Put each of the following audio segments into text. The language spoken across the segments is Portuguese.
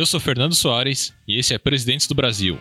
Eu sou Fernando Soares e esse é Presidentes do Brasil.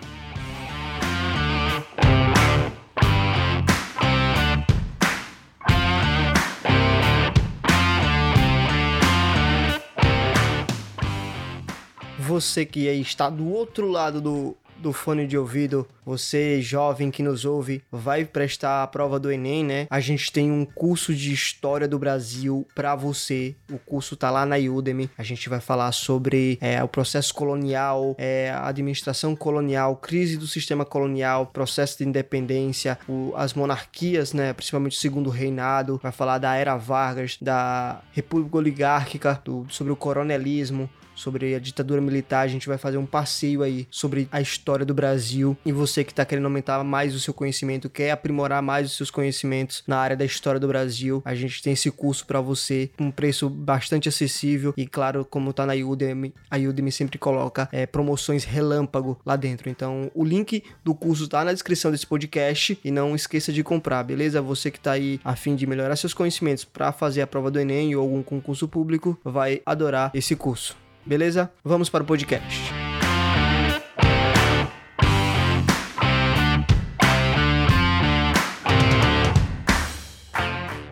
Você que está do outro lado do do fone de ouvido, você jovem que nos ouve, vai prestar a prova do Enem, né? A gente tem um curso de História do Brasil para você. O curso tá lá na Udemy. A gente vai falar sobre é, o processo colonial, é, a administração colonial, crise do sistema colonial, processo de independência, o, as monarquias, né? Principalmente o segundo reinado. Vai falar da era Vargas, da República Oligárquica, do, sobre o coronelismo, sobre a ditadura militar. A gente vai fazer um passeio aí sobre a história do Brasil. E você que está querendo aumentar mais o seu conhecimento, quer aprimorar mais os seus conhecimentos na área da história do Brasil, a gente tem esse curso para você um preço bastante acessível. E claro, como tá na Udemy, a Udemy sempre coloca é, promoções relâmpago lá dentro. Então, o link do curso tá na descrição desse podcast e não esqueça de comprar, beleza? Você que tá aí a fim de melhorar seus conhecimentos para fazer a prova do Enem ou algum concurso público, vai adorar esse curso. Beleza? Vamos para o podcast.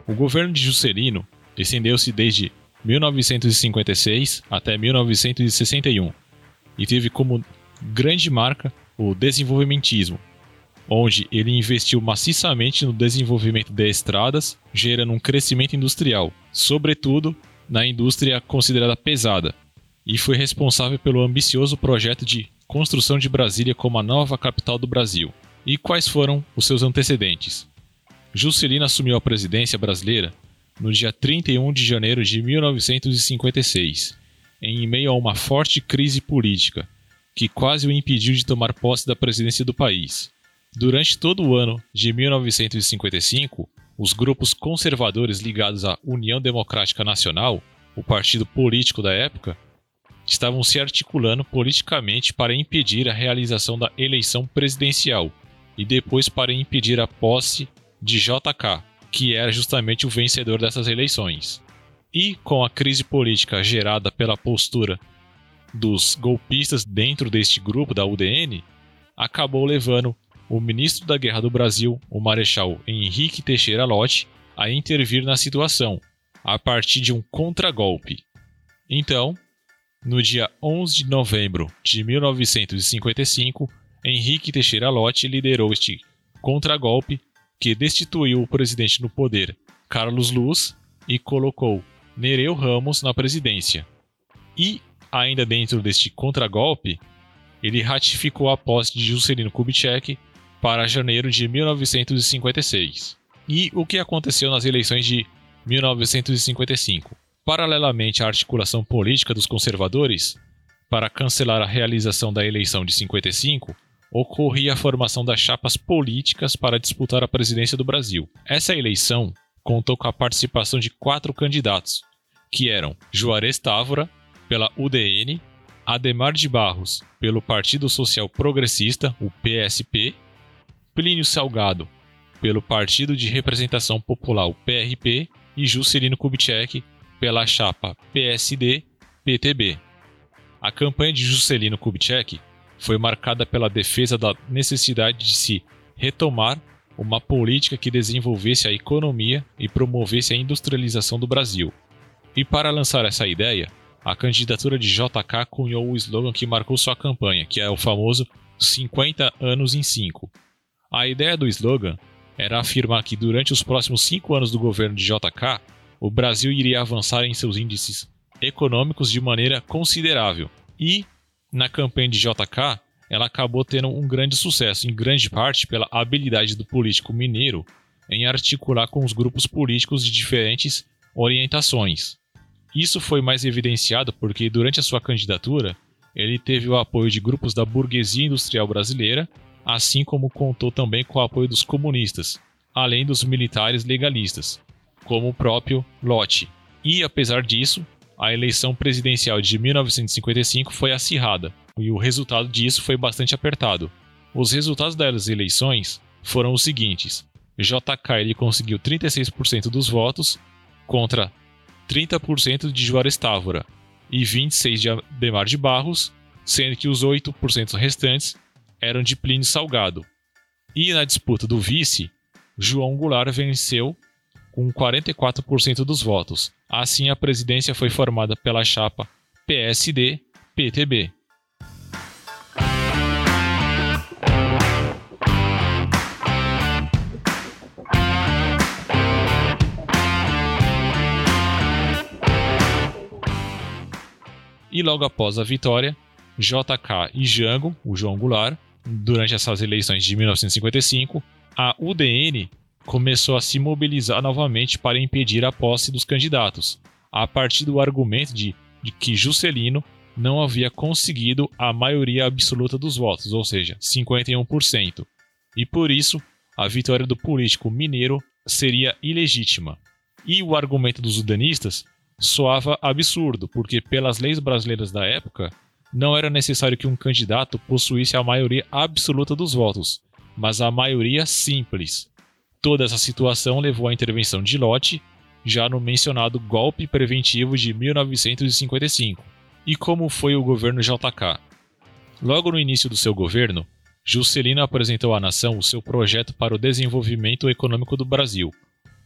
O governo de Juscelino estendeu-se desde 1956 até 1961 e teve como grande marca o desenvolvimentismo, onde ele investiu maciçamente no desenvolvimento de estradas, gerando um crescimento industrial, sobretudo na indústria considerada pesada, e foi responsável pelo ambicioso projeto de construção de Brasília como a nova capital do Brasil. E quais foram os seus antecedentes? Juscelino assumiu a presidência brasileira no dia 31 de janeiro de 1956, em meio a uma forte crise política, que quase o impediu de tomar posse da presidência do país. Durante todo o ano de 1955, os grupos conservadores ligados à União Democrática Nacional, o partido político da época, estavam se articulando politicamente para impedir a realização da eleição presidencial e depois para impedir a posse de JK, que era justamente o vencedor dessas eleições. E com a crise política gerada pela postura dos golpistas dentro deste grupo da UDN, acabou levando o ministro da Guerra do Brasil, o Marechal Henrique Teixeira Lott, a intervir na situação, a partir de um contragolpe. Então, no dia 11 de novembro de 1955, Henrique Teixeira Lott liderou este contragolpe que destituiu o presidente no poder, Carlos Luz, e colocou Nereu Ramos na presidência. E, ainda dentro deste contragolpe, ele ratificou a posse de Juscelino Kubitschek para janeiro de 1956. E o que aconteceu nas eleições de 1955? Paralelamente à articulação política dos conservadores, para cancelar a realização da eleição de 55, ocorria a formação das chapas políticas para disputar a presidência do Brasil. Essa eleição contou com a participação de quatro candidatos, que eram Juarez Távora, pela UDN, Ademar de Barros, pelo Partido Social Progressista, o PSP, Plínio Salgado, pelo Partido de Representação Popular, o PRP, e Juscelino Kubitschek, pela chapa PSD-PTB. A campanha de Juscelino Kubitschek foi marcada pela defesa da necessidade de se retomar uma política que desenvolvesse a economia e promovesse a industrialização do Brasil. E para lançar essa ideia, a candidatura de JK cunhou o slogan que marcou sua campanha, que é o famoso 50 anos em 5. A ideia do slogan era afirmar que durante os próximos 5 anos do governo de JK, o Brasil iria avançar em seus índices econômicos de maneira considerável. E, na campanha de JK, ela acabou tendo um grande sucesso, em grande parte pela habilidade do político mineiro em articular com os grupos políticos de diferentes orientações. Isso foi mais evidenciado porque, durante a sua candidatura, ele teve o apoio de grupos da burguesia industrial brasileira, assim como contou também com o apoio dos comunistas, além dos militares legalistas como o próprio Lott. E, apesar disso, a eleição presidencial de 1955 foi acirrada, e o resultado disso foi bastante apertado. Os resultados das eleições foram os seguintes: JK ele conseguiu 36% dos votos contra 30% de Juarez Távora e 26 de Ademar de Barros, sendo que os 8% restantes eram de Plínio Salgado. E na disputa do vice, João Goulart venceu com 44% dos votos. Assim, a presidência foi formada pela chapa PSD-PTB. E logo após a vitória, JK e Jango, o João Goulart, durante essas eleições de 1955, a UDN começou a se mobilizar novamente para impedir a posse dos candidatos, a partir do argumento de, de que Juscelino não havia conseguido a maioria absoluta dos votos, ou seja, 51%, e por isso a vitória do político mineiro seria ilegítima. E o argumento dos udanistas soava absurdo, porque pelas leis brasileiras da época, não era necessário que um candidato possuísse a maioria absoluta dos votos, mas a maioria simples. Toda essa situação levou à intervenção de Lott, já no mencionado golpe preventivo de 1955. E como foi o governo JK? Logo no início do seu governo, Juscelino apresentou à nação o seu projeto para o desenvolvimento econômico do Brasil,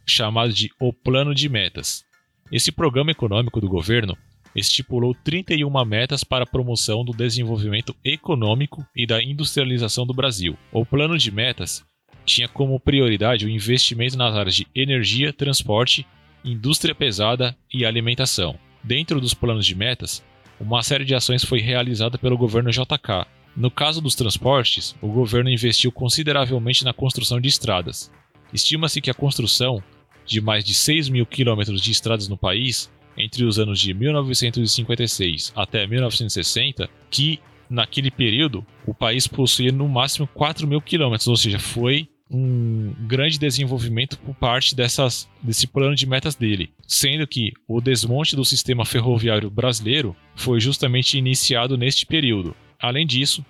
chamado de O Plano de Metas. Esse programa econômico do governo estipulou 31 metas para a promoção do desenvolvimento econômico e da industrialização do Brasil. O plano de metas tinha como prioridade o investimento nas áreas de energia, transporte, indústria pesada e alimentação. Dentro dos planos de metas, uma série de ações foi realizada pelo governo JK. No caso dos transportes, o governo investiu consideravelmente na construção de estradas. Estima-se que a construção de mais de 6 mil quilômetros de estradas no país entre os anos de 1956 até 1960, que naquele período o país possuía no máximo 4 mil quilômetros, ou seja, foi um grande desenvolvimento por parte dessas, desse plano de metas dele, sendo que o desmonte do sistema ferroviário brasileiro foi justamente iniciado neste período. Além disso,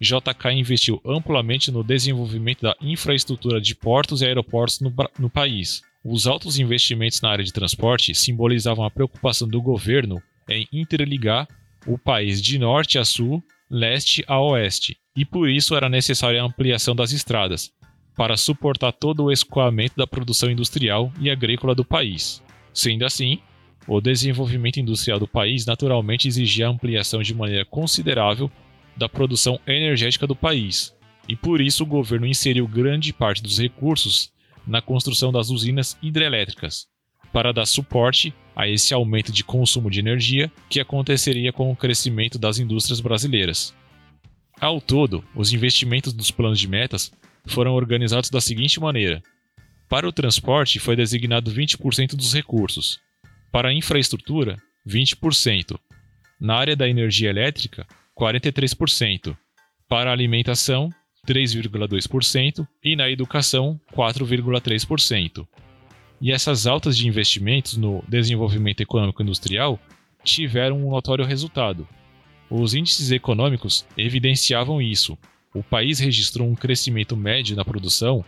JK investiu amplamente no desenvolvimento da infraestrutura de portos e aeroportos no, no país, os altos investimentos na área de transporte simbolizavam a preocupação do governo em interligar o país de norte a sul, leste a oeste, e por isso era necessária a ampliação das estradas, para suportar todo o escoamento da produção industrial e agrícola do país. Sendo assim, o desenvolvimento industrial do país naturalmente exigia a ampliação de maneira considerável da produção energética do país, e por isso o governo inseriu grande parte dos recursos na construção das usinas hidrelétricas, para dar suporte a esse aumento de consumo de energia que aconteceria com o crescimento das indústrias brasileiras. Ao todo, os investimentos dos planos de metas foram organizados da seguinte maneira: para o transporte foi designado 20% dos recursos, para a infraestrutura, 20%, na área da energia elétrica, 43%, para a alimentação, 3,2% e na educação 4,3%. E essas altas de investimentos no desenvolvimento econômico industrial tiveram um notório resultado. Os índices econômicos evidenciavam isso. O país registrou um crescimento médio na produção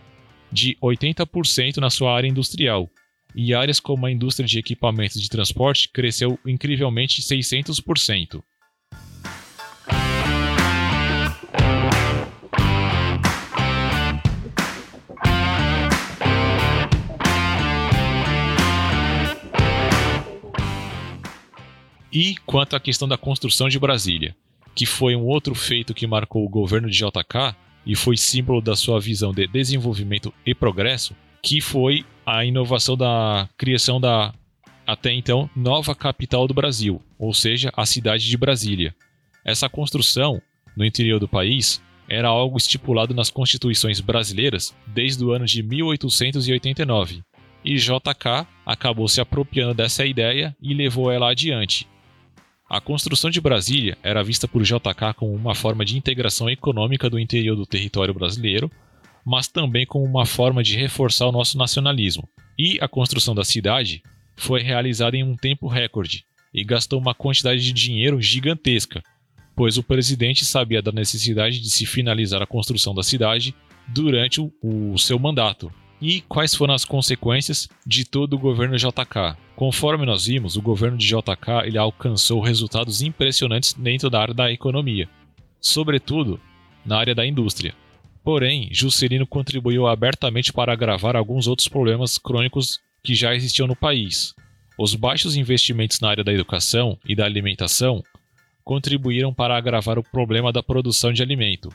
de 80% na sua área industrial, e áreas como a indústria de equipamentos de transporte cresceu incrivelmente 600%. E quanto à questão da construção de Brasília, que foi um outro feito que marcou o governo de JK e foi símbolo da sua visão de desenvolvimento e progresso, que foi a inovação da criação da até então nova capital do Brasil, ou seja, a cidade de Brasília. Essa construção no interior do país era algo estipulado nas constituições brasileiras desde o ano de 1889, e JK acabou se apropriando dessa ideia e levou ela adiante, a construção de Brasília era vista por JK como uma forma de integração econômica do interior do território brasileiro, mas também como uma forma de reforçar o nosso nacionalismo. E a construção da cidade foi realizada em um tempo recorde e gastou uma quantidade de dinheiro gigantesca, pois o presidente sabia da necessidade de se finalizar a construção da cidade durante o, o seu mandato. E quais foram as consequências de todo o governo JK? Conforme nós vimos, o governo de JK ele alcançou resultados impressionantes dentro da área da economia, sobretudo na área da indústria. Porém, Juscelino contribuiu abertamente para agravar alguns outros problemas crônicos que já existiam no país. Os baixos investimentos na área da educação e da alimentação contribuíram para agravar o problema da produção de alimento,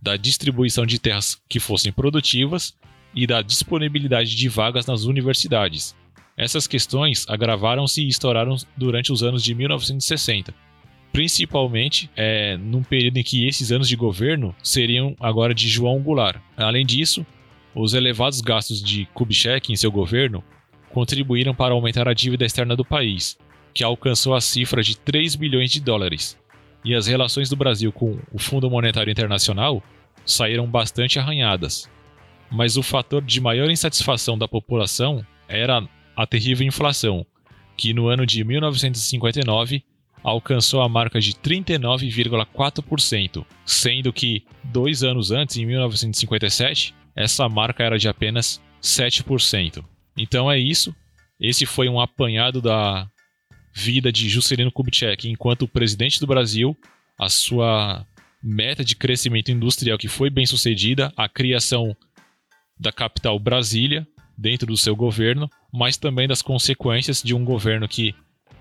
da distribuição de terras que fossem produtivas e da disponibilidade de vagas nas universidades. Essas questões agravaram-se e estouraram durante os anos de 1960, principalmente é, num período em que esses anos de governo seriam agora de João Goulart. Além disso, os elevados gastos de Kubitschek em seu governo contribuíram para aumentar a dívida externa do país, que alcançou a cifra de 3 bilhões de dólares, e as relações do Brasil com o Fundo Monetário Internacional saíram bastante arranhadas. Mas o fator de maior insatisfação da população era a terrível inflação, que no ano de 1959 alcançou a marca de 39,4%, sendo que dois anos antes, em 1957, essa marca era de apenas 7%. Então é isso. Esse foi um apanhado da vida de Juscelino Kubitschek enquanto presidente do Brasil, a sua meta de crescimento industrial que foi bem sucedida, a criação da capital Brasília dentro do seu governo, mas também das consequências de um governo que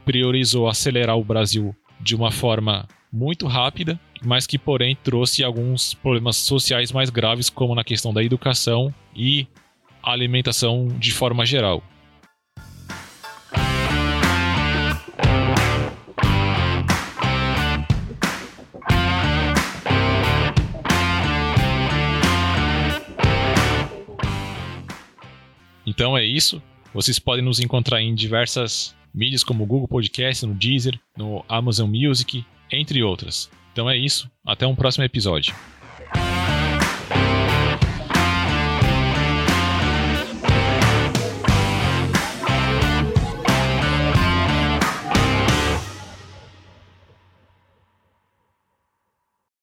priorizou acelerar o Brasil de uma forma muito rápida, mas que porém trouxe alguns problemas sociais mais graves, como na questão da educação e alimentação de forma geral. Então é isso. Vocês podem nos encontrar em diversas mídias como Google Podcast, no Deezer, no Amazon Music, entre outras. Então é isso. Até um próximo episódio.